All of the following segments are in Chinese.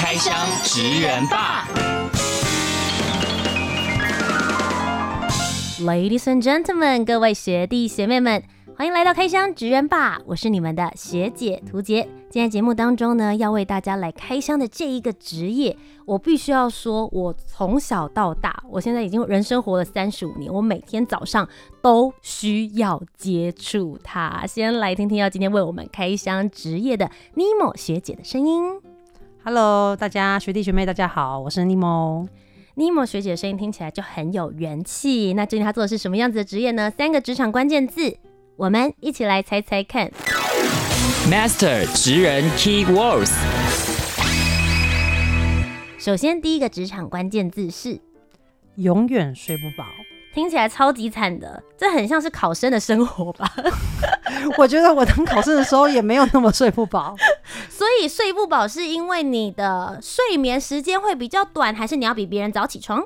开箱职人吧，Ladies and gentlemen，各位学弟学妹们，欢迎来到开箱职人吧，我是你们的学姐屠洁。今天节目当中呢，要为大家来开箱的这一个职业，我必须要说，我从小到大，我现在已经人生活了三十五年，我每天早上都需要接触它。先来听听要今天为我们开箱职业的尼莫学姐的声音。Hello，大家学弟学妹，大家好，我是尼莫。尼莫学姐的声音听起来就很有元气。那究竟她做的是什么样子的职业呢？三个职场关键字，我们一起来猜猜看。Master 职人 Key Words。首先，第一个职场关键字是永远睡不饱。听起来超级惨的，这很像是考生的生活吧？我觉得我当考生的时候也没有那么睡不饱。所以睡不饱是因为你的睡眠时间会比较短，还是你要比别人早起床？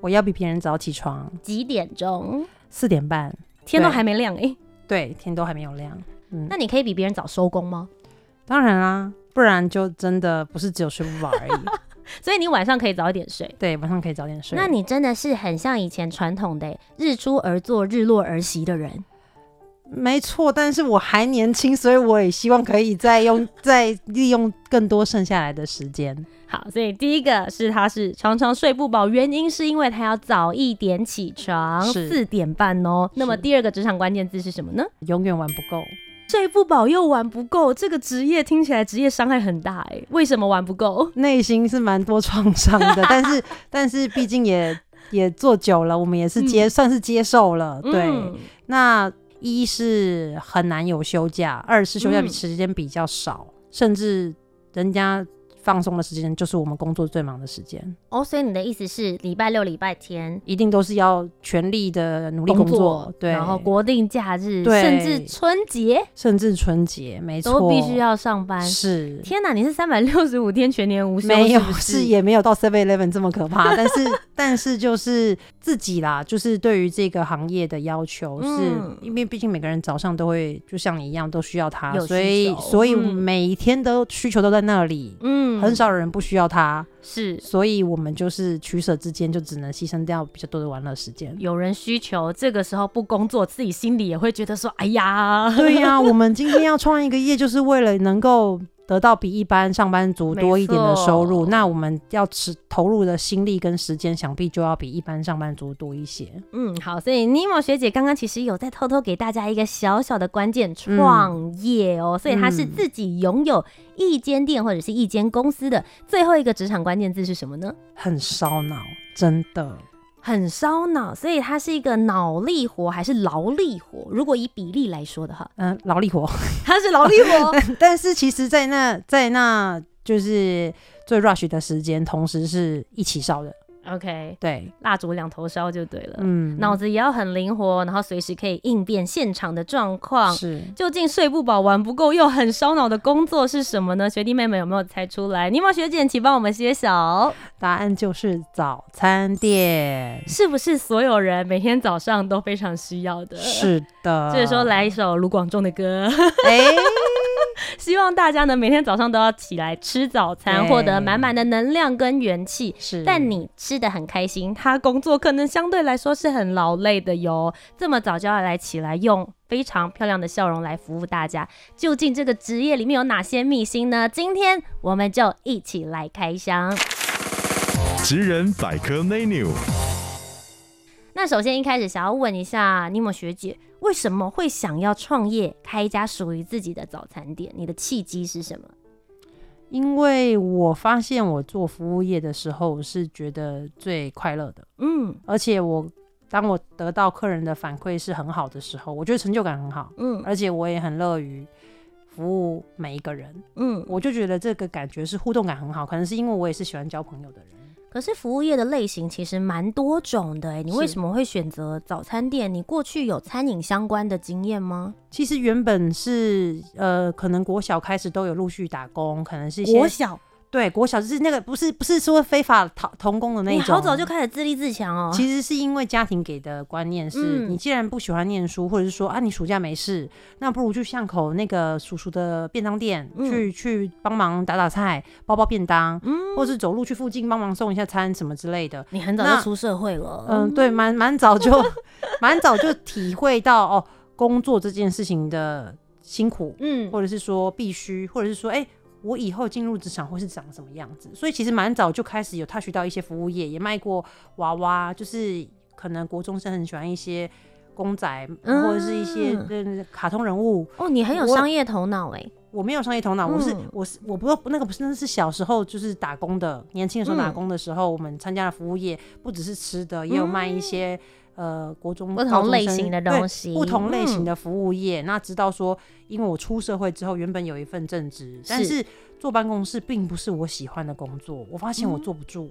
我要比别人早起床。几点钟？四点半。天都还没亮哎、欸。对，天都还没有亮。嗯，那你可以比别人早收工吗？当然啦，不然就真的不是只有睡不饱而已。所以你晚上可以早一点睡，对，晚上可以早点睡。那你真的是很像以前传统的日出而作，日落而息的人。没错，但是我还年轻，所以我也希望可以再用 再利用更多剩下来的时间。好，所以第一个是他是常常睡不饱，原因是因为他要早一点起床，四点半哦。那么第二个职场关键字是什么呢？永远玩不够。睡不饱又玩不够，这个职业听起来职业伤害很大哎。为什么玩不够？内心是蛮多创伤的，但是但是毕竟也也做久了，我们也是接、嗯、算是接受了。对，嗯、那一是很难有休假，二是休假比时间比较少，嗯、甚至人家。放松的时间就是我们工作最忙的时间。哦，所以你的意思是礼拜六、礼拜天一定都是要全力的努力工作，工作对，然后国定假日，甚至春节，甚至春节，没错，都必须要上班。是，天哪，你是三百六十五天全年无休？没有，是，也没有到 Seven Eleven 这么可怕，但是但是就是自己啦，就是对于这个行业的要求是，嗯、因为毕竟每个人早上都会就像你一样都需要它，所以所以每一天都需求都在那里，嗯。很少人不需要它，是，所以我们就是取舍之间，就只能牺牲掉比较多的玩乐时间。有人需求，这个时候不工作，自己心里也会觉得说：“哎呀，对呀、啊，我们今天要创一个业，就是为了能够。”得到比一般上班族多一点的收入，那我们要持投入的心力跟时间，想必就要比一般上班族多一些。嗯，好，所以尼莫学姐刚刚其实有在偷偷给大家一个小小的关键，创业哦，嗯、所以她是自己拥有一间店或者是一间公司的。最后一个职场关键字是什么呢？很烧脑，真的。很烧脑，所以它是一个脑力活还是劳力活？如果以比例来说的话，嗯、呃，劳力活，它是劳力活。但是其实，在那在那就是最 rush 的时间，同时是一起烧的。OK，对，蜡烛两头烧就对了。嗯，脑子也要很灵活，然后随时可以应变现场的状况。是，究竟睡不饱、玩不够又很烧脑的工作是什么呢？学弟妹们有没有猜出来？尼莫学姐，请帮我们揭晓。答案就是早餐店。是不是所有人每天早上都非常需要的？是的。这个时候来一首卢广仲的歌。哎。希望大家呢每天早上都要起来吃早餐，获得满满的能量跟元气。是，但你吃的很开心，他工作可能相对来说是很劳累的哟。这么早就要来起来，用非常漂亮的笑容来服务大家，究竟这个职业里面有哪些秘辛呢？今天我们就一起来开箱。职人百科 menu。那首先一开始想要问一下尼莫学姐。为什么会想要创业，开一家属于自己的早餐店？你的契机是什么？因为我发现我做服务业的时候是觉得最快乐的，嗯，而且我当我得到客人的反馈是很好的时候，我觉得成就感很好，嗯，而且我也很乐于服务每一个人。嗯，我就觉得这个感觉是互动感很好，可能是因为我也是喜欢交朋友的人。可是服务业的类型其实蛮多种的，哎，你为什么会选择早餐店？你过去有餐饮相关的经验吗？其实原本是呃，可能国小开始都有陆续打工，可能是一些国小。对，国小就是那个不是不是说非法童童工的那种，你好早就开始自立自强哦。其实是因为家庭给的观念是，嗯、你既然不喜欢念书，或者是说啊，你暑假没事，那不如去巷口那个叔叔的便当店、嗯、去去帮忙打打菜、包包便当，嗯，或者是走路去附近帮忙送一下餐什么之类的。你很早就出社会了，嗯，对，蛮蛮早就 蛮早就体会到哦，工作这件事情的辛苦，嗯，或者是说必须，或者是说哎。欸我以后进入职场会是长什么样子？所以其实蛮早就开始有 touch 到一些服务业，也卖过娃娃，就是可能国中生很喜欢一些公仔，嗯、或者是一些卡通人物。哦，你很有商业头脑哎！我没有商业头脑，我是我是我不那个不是那是小时候就是打工的，年轻的时候打工的时候，嗯、我们参加了服务业，不只是吃的，也有卖一些。嗯呃，国中不同类型的东西，不同类型的服务业。嗯、那知道说，因为我出社会之后，原本有一份正职，但是坐办公室并不是我喜欢的工作。我发现我坐不住。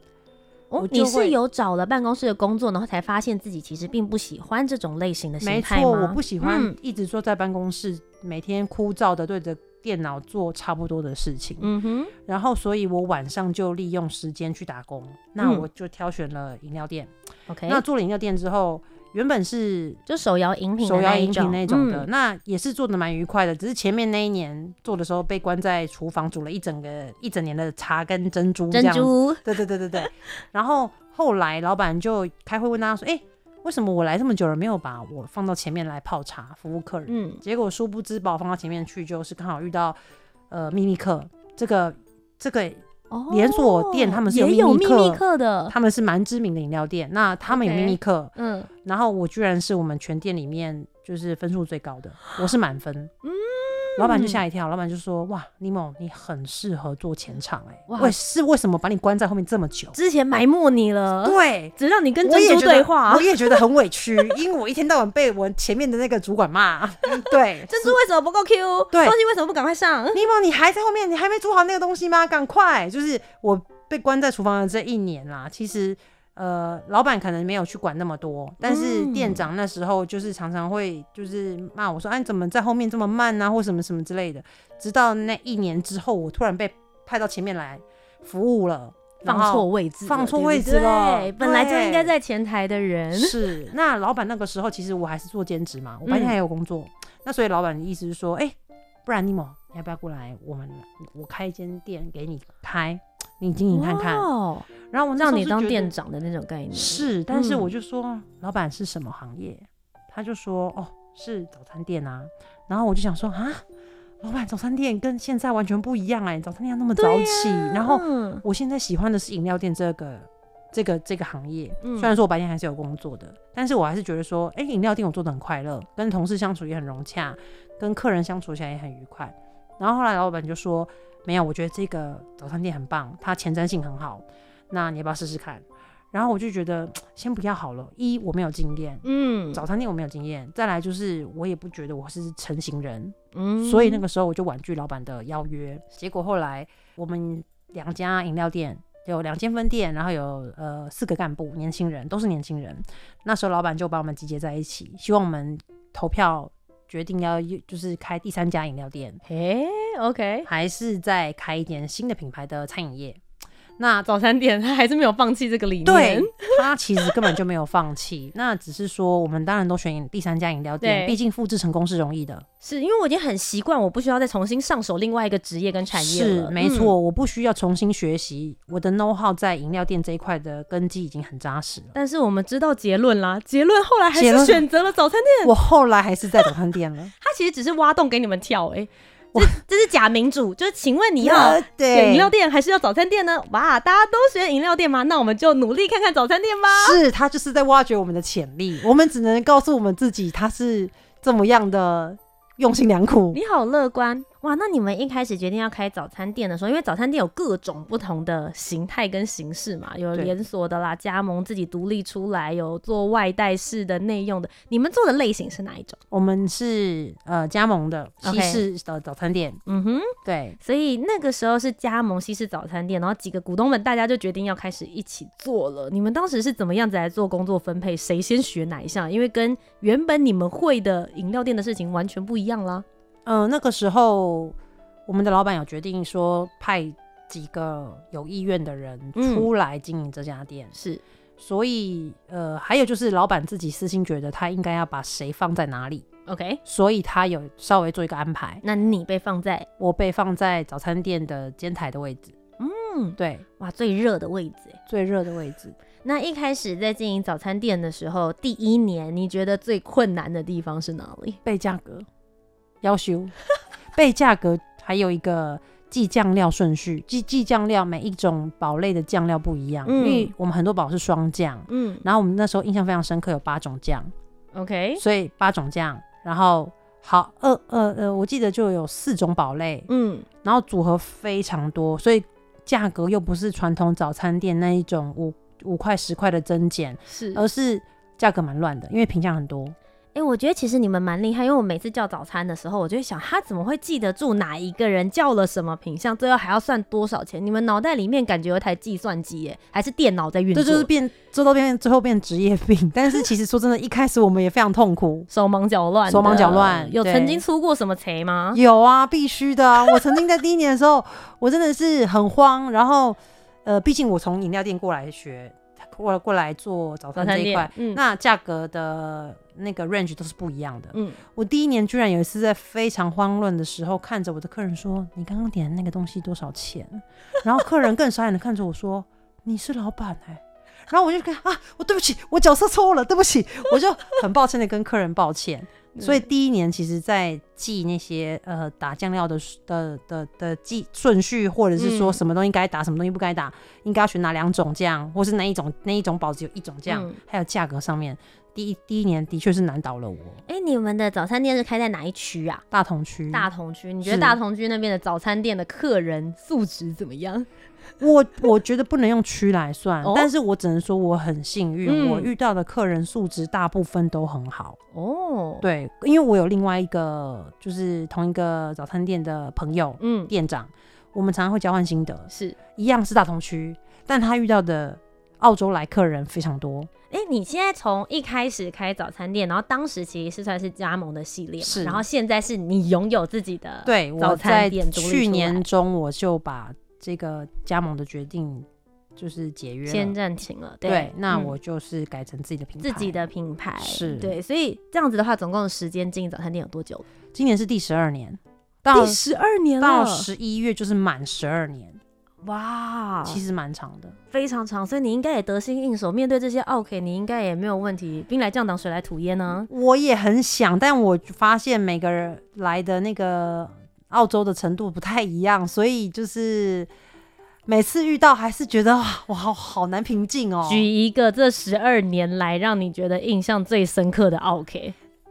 嗯、哦，你是有找了办公室的工作，然后才发现自己其实并不喜欢这种类型的形态吗？没错，我不喜欢一直坐在办公室，嗯、每天枯燥的对着电脑做差不多的事情。嗯哼。然后，所以我晚上就利用时间去打工。那我就挑选了饮料店。OK，那做了饮料店之后，原本是就手摇饮品、手摇饮品那种的，嗯、那也是做的蛮愉快的。只是前面那一年做的时候，被关在厨房煮了一整个一整年的茶跟珍珠。珍珠，对对对对对。然后后来老板就开会问大家说：“哎、欸，为什么我来这么久了，没有把我放到前面来泡茶服务客人？”嗯，结果殊不知把我放到前面去，就是刚好遇到呃秘密客这个这个。连锁店他们是有秘密客的，他们是蛮知名的饮料店。那他们有秘密客，嗯，然后我居然是我们全店里面就是分数最高的，我是满分，嗯。老板就吓一跳，老板就说：“哇，尼莫，你很适合做前场哎，为是为什么把你关在后面这么久？之前埋没你了，对，只让你跟珍珠对话，我也觉得很委屈，因为我一天到晚被我前面的那个主管骂。对，珍珠为什么不够 Q？对，东西为什么不赶快上？尼莫，你还在后面，你还没做好那个东西吗？赶快！就是我被关在厨房的这一年啦，其实。”呃，老板可能没有去管那么多，但是店长那时候就是常常会就是骂我说：“哎、你怎么在后面这么慢啊，或什么什么之类的。”直到那一年之后，我突然被派到前面来服务了，放错位置，放错位置了。对，本来就应该在前台的人是。那老板那个时候其实我还是做兼职嘛，我白天还有工作。嗯、那所以老板的意思是说：“哎、欸，不然尼莫，你要不要过来？我们我开一间店给你开。”你经营看看，哦、然后我让你当店长的那种概念是，但是我就说，嗯、老板是什么行业？他就说哦，是早餐店啊。然后我就想说啊，老板早餐店跟现在完全不一样哎、欸，早餐店要那么早起。啊、然后我现在喜欢的是饮料店这个这个这个行业。嗯、虽然说我白天还是有工作的，但是我还是觉得说，哎、欸，饮料店我做的很快乐，跟同事相处也很融洽，跟客人相处起来也很愉快。然后后来老板就说。没有，我觉得这个早餐店很棒，它前瞻性很好。那你要不要试试看？然后我就觉得先不要好了。一，我没有经验，嗯，早餐店我没有经验。再来就是我也不觉得我是成型人，嗯，所以那个时候我就婉拒老板的邀约。结果后来我们两家饮料店有两间分店，然后有呃四个干部，年轻人都是年轻人。那时候老板就把我们集结在一起，希望我们投票。决定要就是开第三家饮料店，诶，OK，还是再开一点新的品牌的餐饮业。那早餐店 他还是没有放弃这个理念，对，他其实根本就没有放弃。那只是说我们当然都选第三家饮料店，毕竟复制成功是容易的。是因为我已经很习惯，我不需要再重新上手另外一个职业跟产业了。是没错，嗯、我不需要重新学习，我的 know how 在饮料店这一块的根基已经很扎实了。但是我们知道结论啦，结论后来还是选择了早餐店。我后来还是在早餐店了。他其实只是挖洞给你们跳，哎。这这是假民主，就是请问你要选饮料店还是要早餐店呢？哇，大家都选饮料店吗？那我们就努力看看早餐店吧。是，他就是在挖掘我们的潜力，我们只能告诉我们自己，他是这么样的用心良苦。你好乐观。哇，那你们一开始决定要开早餐店的时候，因为早餐店有各种不同的形态跟形式嘛，有连锁的啦，加盟自己独立出来，有做外带式的、内用的。你们做的类型是哪一种？我们是呃加盟的西式的早餐店。嗯哼，对。所以那个时候是加盟西式早餐店，然后几个股东们大家就决定要开始一起做了。你们当时是怎么样子来做工作分配？谁先学哪一项？因为跟原本你们会的饮料店的事情完全不一样啦。嗯、呃，那个时候我们的老板有决定说，派几个有意愿的人出来经营这家店，嗯、是，所以呃，还有就是老板自己私心觉得他应该要把谁放在哪里，OK，所以他有稍微做一个安排。那你被放在，我被放在早餐店的煎台的位置，嗯，对，哇，最热的位置，最热的位置。那一开始在经营早餐店的时候，第一年你觉得最困难的地方是哪里？被价格。要求备价格，还有一个计酱料顺序，计计酱料，每一种宝类的酱料不一样，嗯、因为我们很多宝是双酱，嗯，然后我们那时候印象非常深刻，有八种酱，OK，所以八种酱，然后好二呃呃，我记得就有四种宝类，嗯，然后组合非常多，所以价格又不是传统早餐店那一种五五块十块的增减，是，而是价格蛮乱的，因为品项很多。哎、欸，我觉得其实你们蛮厉害，因为我每次叫早餐的时候，我就会想他怎么会记得住哪一个人叫了什么品项，最后还要算多少钱？你们脑袋里面感觉有台计算机耶，还是电脑在运作？这就是变，这都变最后变职业病。但是其实说真的，一开始我们也非常痛苦，手忙脚乱，手忙脚乱。有曾经出过什么贼吗？有啊，必须的啊！我曾经在第一年的时候，我真的是很慌。然后，呃，毕竟我从饮料店过来学。过过来做早餐这一块，嗯、那价格的那个 range 都是不一样的。嗯，我第一年居然有一次在非常慌乱的时候，看着我的客人说：“你刚刚点的那个东西多少钱？”然后客人更傻眼的看着我说：“你是老板哎、欸。”然后我就跟啊，我对不起，我角色错了，对不起，我就很抱歉的跟客人抱歉。所以第一年，其实，在记那些呃打酱料的的的的记顺序，或者是说什么东西该打，什么东西不该打，应该要选哪两种酱，或是哪一种那一种保只有一种酱，嗯、还有价格上面，第一第一年的确是难倒了我。哎、欸，你们的早餐店是开在哪一区啊？大同区。大同区，你觉得大同区那边的早餐店的客人素质怎么样？我我觉得不能用区来算，哦、但是我只能说我很幸运，嗯、我遇到的客人素质大部分都很好哦。对，因为我有另外一个就是同一个早餐店的朋友，嗯，店长，我们常常会交换心得，是一样是大同区，但他遇到的澳洲来客人非常多。哎、欸，你现在从一开始开早餐店，然后当时其实是算是加盟的系列，是，然后现在是你拥有自己的对早餐店，去年中我就把。这个加盟的决定就是解约，先暂停了。对，对，那我就是改成自己的品牌，自己的品牌是对。所以这样子的话，总共的时间经营早餐店有多久？今年是第十二年，到第十二年了，到十一月就是满十二年。哇，其实蛮长的，非常长。所以你应该也得心应手，面对这些奥 K，，你应该也没有问题。兵来将挡，水来土掩呢？我也很想，但我发现每个人来的那个。澳洲的程度不太一样，所以就是每次遇到还是觉得哇，好好难平静哦。举一个这十二年来让你觉得印象最深刻的奥客，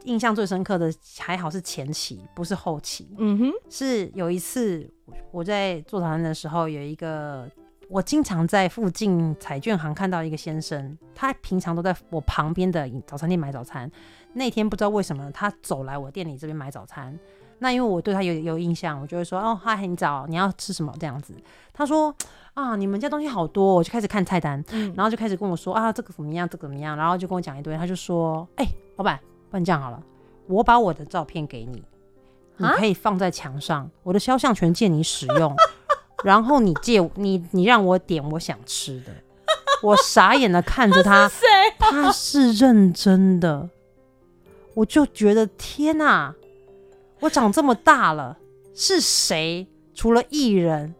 印象最深刻的还好是前期，不是后期。嗯哼，是有一次我在做早餐的时候，有一个我经常在附近彩券行看到一个先生，他平常都在我旁边的早餐店买早餐。那天不知道为什么他走来我店里这边买早餐。那因为我对他有有印象，我就会说哦，嗨，很早，你要吃什么这样子？他说啊，你们家东西好多，我就开始看菜单，嗯、然后就开始跟我说啊，这个怎么样，这个怎么样，然后就跟我讲一堆。他就说，哎、欸，老板，不然这样好了，我把我的照片给你，你可以放在墙上，啊、我的肖像权借你使用，然后你借你你让我点我想吃的。我傻眼的看着他，他是谁？他是认真的，我就觉得天哪、啊！我长这么大了，是谁？除了艺人，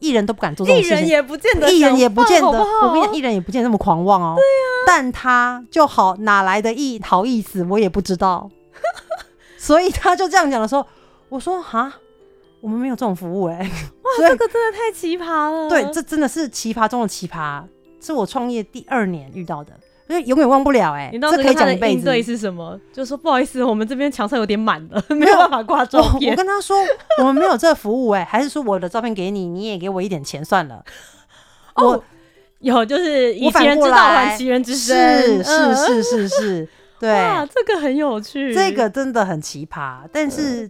艺人都不敢做这种事情。艺人也不见得，艺人也不见得。好好我跟你讲，艺人也不见得那么狂妄哦。对啊。但他就好，哪来的意好意思？我也不知道。所以他就这样讲的时候，我说：“哈，我们没有这种服务哎、欸。”哇，这个真的太奇葩了。对，这真的是奇葩中的奇葩，是我创业第二年遇到的。因为永远忘不了哎、欸。你当时可以讲一辈子。应对是什么？就说不好意思，我们这边墙上有点 满了，没有办法挂照片。我跟他说我们没有这个服务哎、欸，还是说我的照片给你，你也给我一点钱算了。哦、我有就是以其人之道还其人之身，是是是是是，对，哇，这个很有趣，这个真的很奇葩，但是。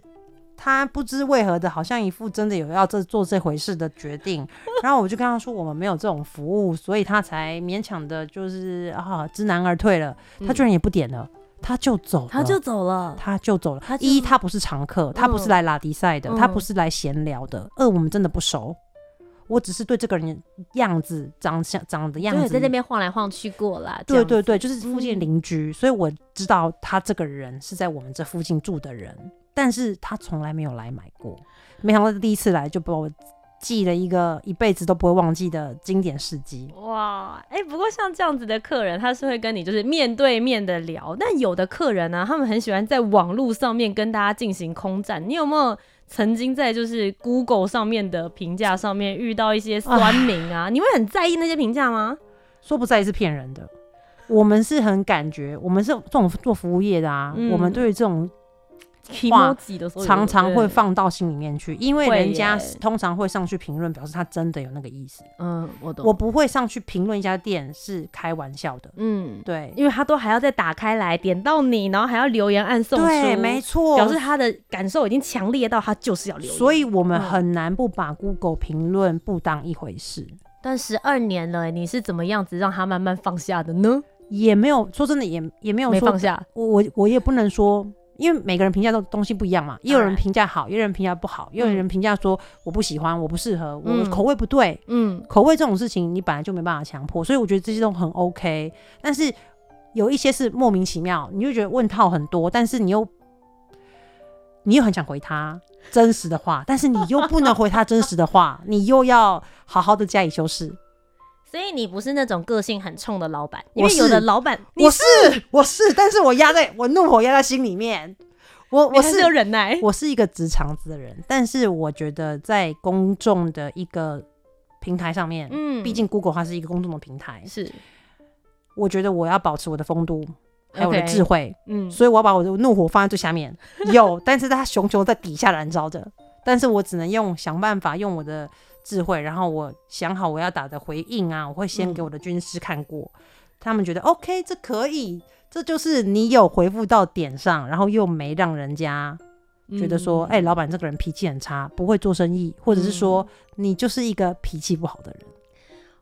嗯他不知为何的，好像一副真的有要这做这回事的决定，然后我就跟他说，我们没有这种服务，所以他才勉强的，就是啊知难而退了。他居然也不点了，他就走了，他就走了，他就走了。一，他不是常客，他不是来拉迪赛的，他不是来闲聊的。二，我们真的不熟，我只是对这个人样子、长相、长的样子，在那边晃来晃去过啦。对对对，就是附近邻居，所以我知道他这个人是在我们这附近住的人。但是他从来没有来买过，没想到第一次来就把我记了一个一辈子都不会忘记的经典事迹。哇，哎、欸，不过像这样子的客人，他是会跟你就是面对面的聊，但有的客人呢、啊，他们很喜欢在网络上面跟大家进行空战。你有没有曾经在就是 Google 上面的评价上面遇到一些酸民啊？你会很在意那些评价吗？说不在意是骗人的。我们是很感觉，我们是这种做服务业的啊，嗯、我们对于这种。话常常会放到心里面去，因为人家通常会上去评论，表示他真的有那个意思。嗯，我懂。我不会上去评论一家店是开玩笑的。嗯，对，因为他都还要再打开来点到你，然后还要留言按送出，对，没错，表示他的感受已经强烈到他就是要留言。所以我们很难不把 Google 评论不当一回事。嗯，但十二年了，你是怎么样子让他慢慢放下的呢？也没有说真的也，也也没有说没放下。我我我也不能说。因为每个人评价的东西不一样嘛，也有人评价好，也有人评价不好，也有人评价说我不喜欢，我不适合，我口味不对。嗯，口味这种事情你本来就没办法强迫，所以我觉得这些都很 OK。但是有一些是莫名其妙，你就觉得问套很多，但是你又你又很想回他真实的话，但是你又不能回他真实的话，你又要好好的加以修饰。所以你不是那种个性很冲的老板，因为有的老板，我是我是，但是我压在我怒火压在心里面，我我是有忍耐，我是一个直肠子的人，但是我觉得在公众的一个平台上面，嗯，毕竟 Google 它是一个公众的平台，是，我觉得我要保持我的风度，还有我的智慧，嗯，所以我要把我的怒火放在最下面，有，但是它熊熊在底下燃烧着，但是我只能用想办法用我的。智慧，然后我想好我要打的回应啊，我会先给我的军师看过，嗯、他们觉得 OK，这可以，这就是你有回复到点上，然后又没让人家觉得说，哎、嗯欸，老板这个人脾气很差，不会做生意，或者是说你就是一个脾气不好的人。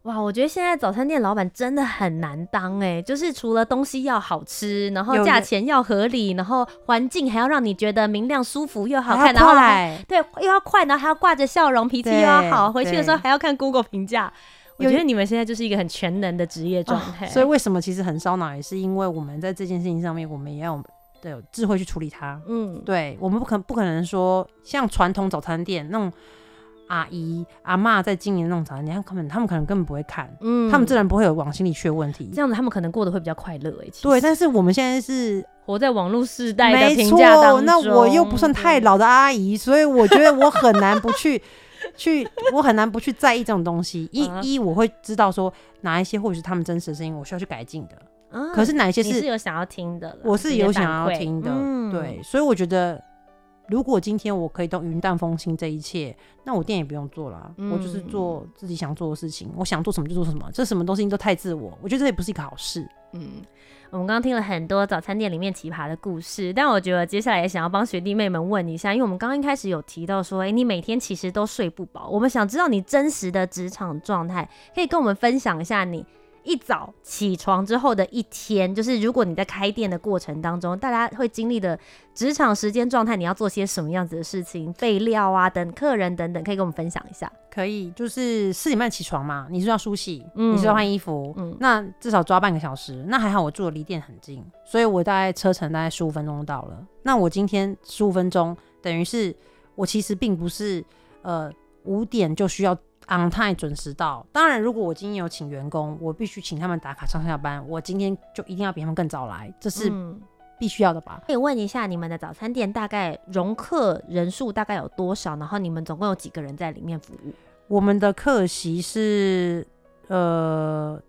哇，我觉得现在早餐店老板真的很难当哎，就是除了东西要好吃，然后价钱要合理，然后环境还要让你觉得明亮、舒服又好看，然后对又要快，然后还要挂着笑容，脾气又要好，回去的时候还要看 Google 评价。我觉得你们现在就是一个很全能的职业状态。哦，所以为什么其实很烧脑，也是因为我们在这件事情上面，我们也要有有智慧去处理它。嗯，对，我们不可不可能说像传统早餐店那种。阿姨、阿妈在经营那种早餐店，他们他们可能根本不会看，嗯，他们自然不会有往心里去的问题。这样子，他们可能过得会比较快乐哎。对，但是我们现在是活在网络时代的评价当中，那我又不算太老的阿姨，所以我觉得我很难不去 去，我很难不去在意这种东西。一一我会知道说哪一些或许是他们真实的声音，我需要去改进的。可是哪一些是有想要听的？我是有想要听的，对，所以我觉得。如果今天我可以都云淡风轻这一切，那我店也不用做了，嗯、我就是做自己想做的事情，我想做什么就做什么，这什么东西都太自我，我觉得这也不是一个好事。嗯，我们刚刚听了很多早餐店里面奇葩的故事，但我觉得接下来也想要帮学弟妹们问一下，因为我们刚刚一开始有提到说，哎、欸，你每天其实都睡不饱，我们想知道你真实的职场状态，可以跟我们分享一下你。一早起床之后的一天，就是如果你在开店的过程当中，大家会经历的职场时间状态，你要做些什么样子的事情？备料啊，等客人等等，可以跟我们分享一下。可以，就是四点半起床嘛，你是要梳洗，嗯、你是要换衣服，嗯，那至少抓半个小时。那还好，我住的离店很近，所以我大概车程大概十五分钟就到了。那我今天十五分钟，等于是我其实并不是呃五点就需要。On time 准时到。当然，如果我今天有请员工，我必须请他们打卡上下班。我今天就一定要比他们更早来，这是必须要的吧？可以问一下，你们的早餐店大概容客人数大概有多少？然后你们总共有几个人在里面服务？我们的客席是呃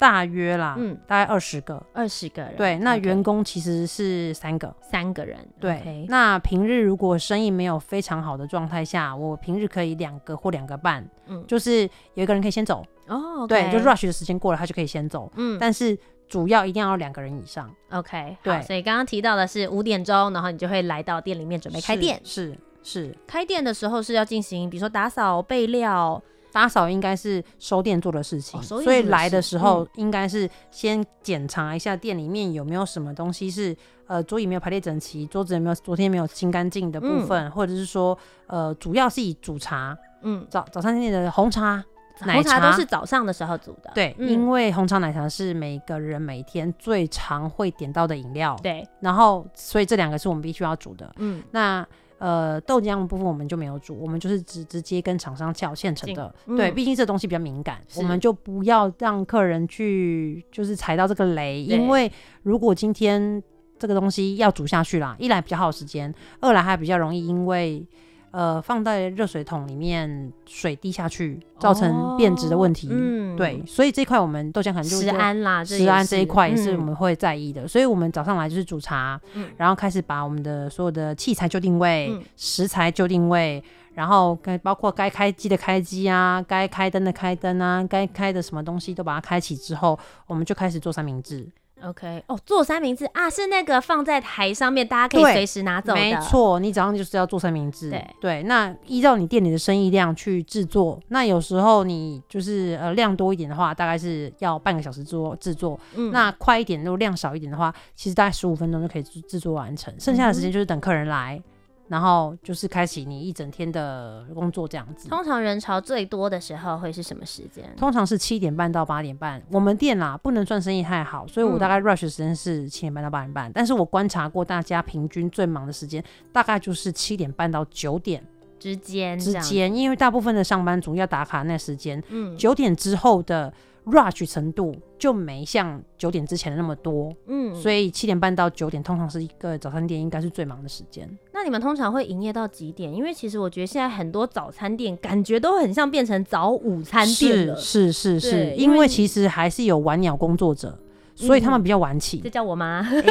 大约啦，嗯，大概二十个，二十个人。对，那员工其实是三个，三个人。对。那平日如果生意没有非常好的状态下，我平日可以两个或两个半，嗯，就是有一个人可以先走，哦，对，就 rush 的时间过了，他就可以先走，嗯，但是主要一定要两个人以上。OK，对，所以刚刚提到的是五点钟，然后你就会来到店里面准备开店。是是，是开店的时候是要进行，比如说打扫、备料。打扫应该是收店做的事情，所以来的时候嗯。应该是先检查一下店里面有没有什么东西是呃桌椅没有排列整齐，桌子有没有昨天没有清干净的部分，或者是说呃主要是以煮茶，嗯，早早餐店的红茶、奶红茶都是早上的时候煮的。对，嗯。因为红茶奶茶是每个人每天最常会点到的饮料，对，然后所以这两个是我们必须要煮的。嗯，那呃豆浆的部分我们就没有煮，我们就是直直接跟厂商叫现成的。嗯对，毕竟这东西比较敏感，我们就不要让客人去就是踩到这个雷，因为如果今天这个东西要煮下去啦，一来比较耗时间，二来还比较容易因为。呃，放在热水桶里面，水滴下去，造成变质的问题。嗯，对，所以这一块我们豆浆可能就食安啦，食安这一块也是嗯我们会在意的。所以我们早上来就是煮茶，嗯然后开始把我们的所有的器材就定位，嗯食材就定位，然后该包括该开机的开机啊，该开灯的开灯啊，该开的什么东西都把它开启之后，我们就开始做三明治。OK，哦，做三明治啊，是那个放在台上面，大家可以随时拿走的。没错，你早上就是要做三明治。对那依照你店里的生意量去制作，那有时候你就是呃量多一点的话，大概是要半个小时做制作。嗯那快一点，如果量少一点的话，其实大概十五分钟就可以制制作完成，剩下的时间就是等客人来。然后就是开启你一整天的工作这样子。通常人潮最多的时候会是什么时间？通常是七点半到八点半。我们店啦不能算生意太好，所以我大概 rush 的时间是七点半到八点半。但是我观察过大家平均最忙的时间大概就是七点半到九点之间之间，因为大部分的上班族要打卡那时间，嗯九点之后的 rush 程度就没像九点之前的那么多。嗯，所以七点半到九点通常是一个早餐店应该是最忙的时间。那你们通常会营业到几点？因为其实我觉得现在很多早餐店感觉都很像变成早午餐店了。是是是是，对因为因为其实还是有晚鸟工作者，所以他们比较晚起。这叫我妈，哎、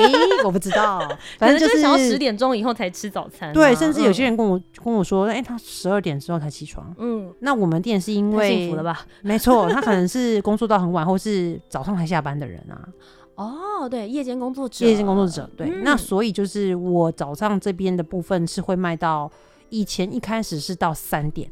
我不知道，反正就是想要十点钟以后才吃早餐啊、对，甚至有些人人跟我、跟我说，哎、他十二点之后才起床。嗯，那我们店是因为幸福了吧？没错，他可能是工作到很晚，或是早上才下班的人啊，哦，对，夜间工作者，夜间工作者。对，嗯那所以就是我早上这边的部分是会卖到，以前一开始是到三点。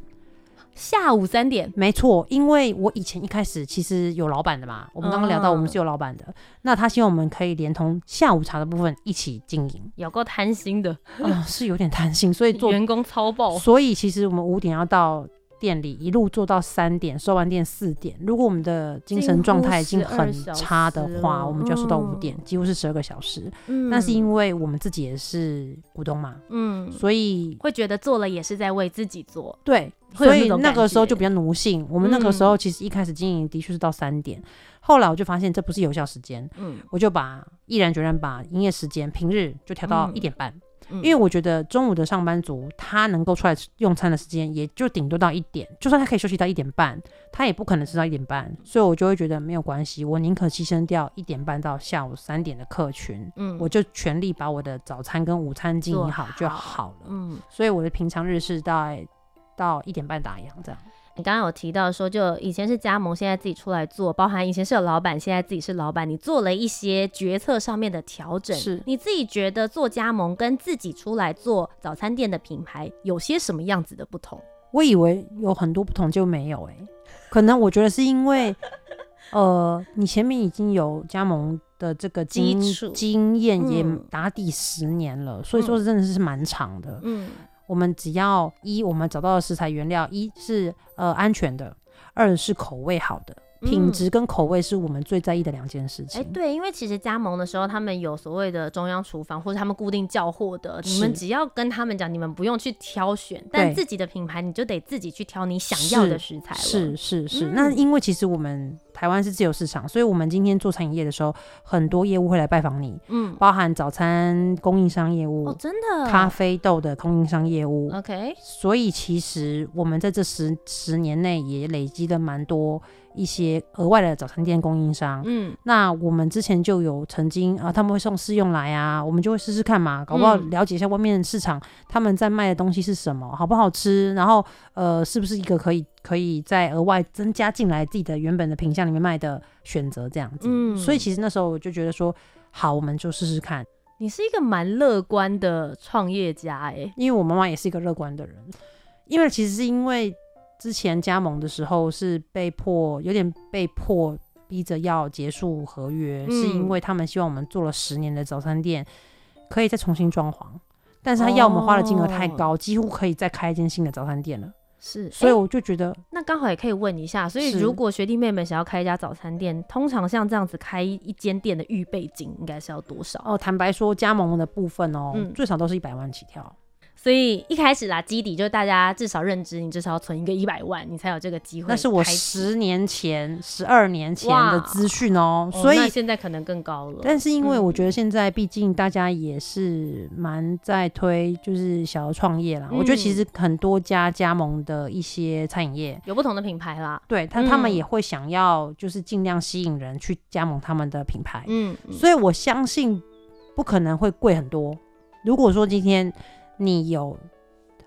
下午三点，没错，因为我以前一开始其实有老板的嘛，我们刚刚聊到我们是有老板的，那他希望我们可以连同下午茶的部分一起经营，有够贪心的，啊、是有点贪心，所以做员工超爆，所以其实我们五点要到店里，一路做到三点，收完店四点。如果我们的精神状态已经很差的话，我们就要收到五点，几乎是十二个小时。嗯。那是因为我们自己也是股东嘛，嗯，所以会觉得做了也是在为自己做，对，所以那个时候就比较奴性。我们那个时候其实一开始经营的确是到三点，后来我就发现这不是有效时间，嗯，我就把毅然决然把营业时间平日就调到嗯一点半。嗯因为我觉得中午的上班族他能够出来用餐的时间也就顶多到一点，就算他可以休息到一点半，他也不可能吃到一点半，所以我就会觉得没有关系，我宁可牺牲掉一点半到下午三点的客群，嗯我就全力把我的早餐跟午餐经营好就好了。嗯，所以我的平常日是到到一点半打烊这样。你刚刚有提到说，就以前是加盟，现在自己出来做，包含以前是有老板，现在自己是老板，你做了一些决策上面的调整。是你自己觉得做加盟跟自己出来做早餐店的品牌有些什么样子的不同？我以为有很多不同，就没有哎、可能我觉得是因为，呃，你前面已经有加盟的这个经基础经验，也嗯打底十年了，所以说真的是蛮长的。嗯我们只要一，我们找到的食材原料，一是呃安全的，二是口味好的，品质跟口味是我们最在意的两件事情哎、情。对，因为其实加盟的时候，他们有所谓的中央厨房，或者他们固定叫货的，你们只要跟他们讲，你们不用去挑选，但自己的品牌你就得自己去挑你想要的食材了。是是是，嗯那因为其实我们台湾是自由市场，所以我们今天做餐饮业的时候，很多业务会来拜访你，嗯，包含早餐供应商业务，哦，真的，咖啡豆的供应商业务，OK。所以其实我们在这十十年内也累积了蛮多。一些额外的早餐店供应商，嗯，那我们之前就有曾经啊，他们会送试用来啊，我们就会试试看嘛，搞不好了解一下外面市场，他们在卖的东西是什么，好不好吃，然后呃，是不是一个可以可以再额外增加进来自己的原本的品相里面卖的选择这样子，嗯，所以其实那时候我就觉得说，好，我们就试试看。你是一个蛮乐观的创业家哎、欸，因为我妈妈也是一个乐观的人，因为其实是因为。之前加盟的时候是被迫，有点被迫逼着要结束合约，嗯，是因为他们希望我们做了十年的早餐店可以再重新装潢，但是他要我们花的金额太高，哦，几乎可以再开一间新的早餐店了。是，所以我就觉得，欸，那刚好也可以问一下，所以如果学弟妹们想要开一家早餐店，通常像这样子开一间店的预备金应该是要多少？哦，坦白说，加盟的部分哦，嗯，最少都是一百万起跳。所以一开始啦，基底就大家至少认知，你至少要存一个一百万，你才有这个机会。那是我十年前、十二年前的资讯哦，所以、哦、现在可能更高了。但是因为我觉得现在毕竟大家也是蛮在推，就是想要创业啦、嗯。我觉得其实很多家加盟的一些餐饮业有不同的品牌啦，对，他他们也会想要就是尽量吸引人去加盟他们的品牌。嗯，所以我相信不可能会贵很多。如果说今天。你有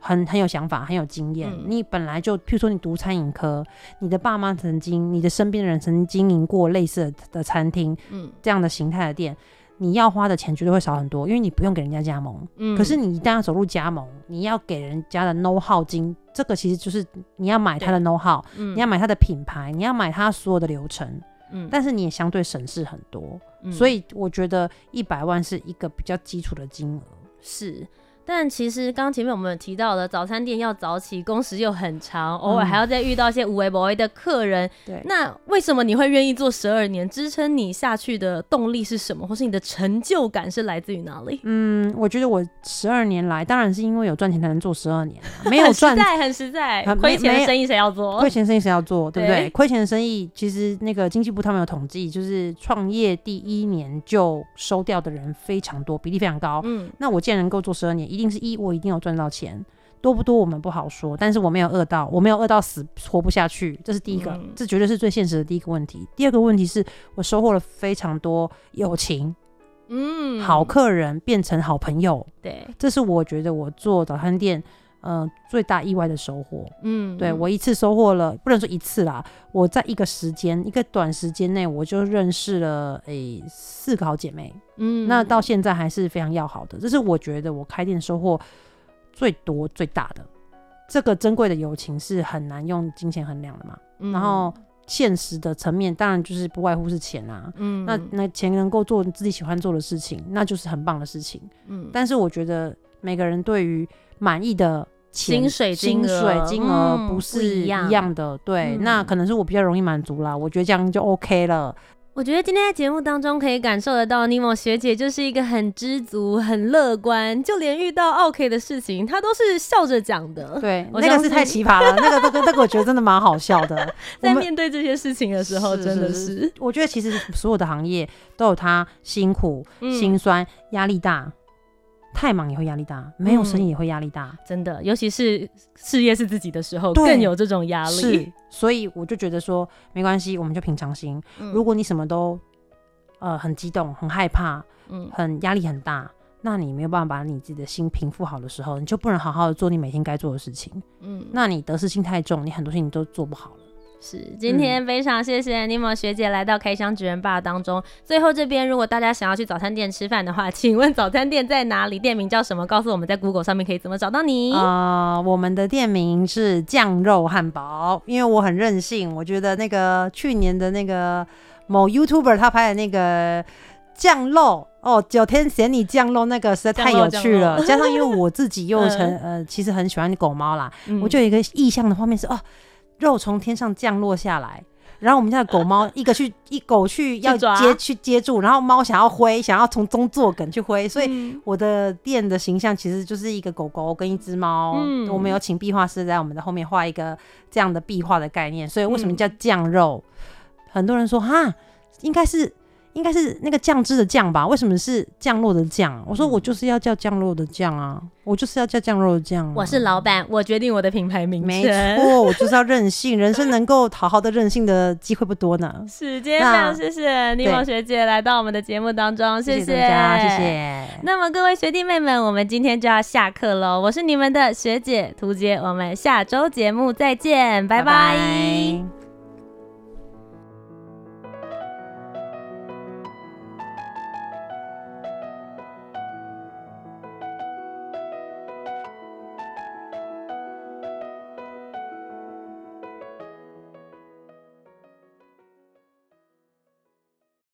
很很有想法，很有经验、嗯。你本来就，譬如说你读餐饮科，你的爸妈曾经，你的身边的人曾经经营过类似的，的餐厅，嗯，这样的形态的店，你要花的钱绝对会少很多，因为你不用给人家加盟。嗯，可是你一旦要走入加盟，你要给人家的 know how 金，这个其实就是你要买他的 know how，嗯，你要买他的品牌，你要买他所有的流程。嗯，但是你也相对省事很多。嗯，所以我觉得一百万是一个比较基础的金额。是。但其实刚前面我们有提到的早餐店要早起，工时又很长，偶尔还要再遇到一些无微不微的客人。对、嗯，那为什么你会愿意做十二年？支撑你下去的动力是什么？或是你的成就感是来自于哪里？嗯，我觉得我十二年来，当然是因为有赚钱才能做十二年，没有赚很实在，很实在，亏钱的生意谁要做？亏钱生意谁要做？对不对？亏钱的生意，其实那个经济部他们有统计，就是创业第一年就收掉的人非常多，比例非常高。嗯，那我既然能够做十二年，一定是一我一定有赚到钱，多不多我们不好说，但是我没有饿到，我没有饿到死活不下去，这是第一个，嗯，这绝对是最现实的第一个问题。第二个问题是我收获了非常多友情，嗯，好客人变成好朋友，对，这是我觉得我做早餐店呃最大意外的收获。嗯，对，我一次收获了，不能说一次啦，我在一个时间一个短时间内我就认识了诶、欸、四个好姐妹。嗯，那到现在还是非常要好的，这是我觉得我开店收获最多最大的。这个珍贵的友情是很难用金钱衡量的嘛。嗯、然后现实的层面当然就是不外乎是钱啊。嗯，那那钱能够做自己喜欢做的事情，那就是很棒的事情。嗯，但是我觉得每个人对于满意的薪水金水金额不是一样的。嗯、对、嗯，那可能是我比较容易满足啦。我觉得这样就 OK 了。我觉得今天在节目当中可以感受得到，尼莫学姐就是一个很知足、很乐观，就连遇到 OK 的事情，她都是笑着讲的。对，那个是太奇葩了，那个、那个、那个，我觉得真的蛮好笑的。在面对这些事情的时候，真的是，我觉得其实所有的行业都有它辛苦、嗯、辛酸、压力大。太忙也会压力大，没有生意也会压力大，嗯，真的，尤其是事业是自己的时候，更有这种压力。是，所以我就觉得说，没关系，我们就平常心。嗯、如果你什么都呃很激动、很害怕、嗯，很压力很大，那你没有办法把你自己的心平复好的时候，你就不能好好的做你每天该做的事情。嗯，那你得失心太重，你很多事情都做不好了。是，今天非常谢谢尼莫学姐来到开箱职人 BAR 当中。最后这边，如果大家想要去早餐店吃饭的话，请问早餐店在哪里？店名叫什么？告诉我们在 Google 上面可以怎么找到你？啊、呃，我们的店名是酱肉汉堡。因为我很任性，我觉得那个去年的那个某 YouTuber 他拍的那个酱肉哦，九天嫌你酱肉那个实在太有趣了。加上因为我自己又成、嗯、呃，其实很喜欢狗猫啦，嗯、我就有一个意向的画面是哦。肉从天上降落下来，然后我们家的狗猫 一个去一狗去要接去接住，然后猫想要挥，想要从中作梗去挥，所以我的店的形象其实就是一个狗狗跟一只猫。嗯，我们有请壁画师在我们的后面画一个这样的壁画的概念，所以为什么叫酱肉？很多人说哈，应该是。应该是那个酱汁的酱吧？为什么是降落的降？我说我就是要叫降落的酱啊，我就是要叫降落的酱啊。我是老板，我决定我的品牌名称。没错，我就是要任性。人生能够好好的任性的机会不多呢。是，今天非常谢谢妮梦学姐来到我们的节目当中，谢谢大家，谢谢。那么各位学弟妹们，我们今天就要下课喽。我是你们的学姐涂洁，我们下周节目再见，拜拜。拜拜。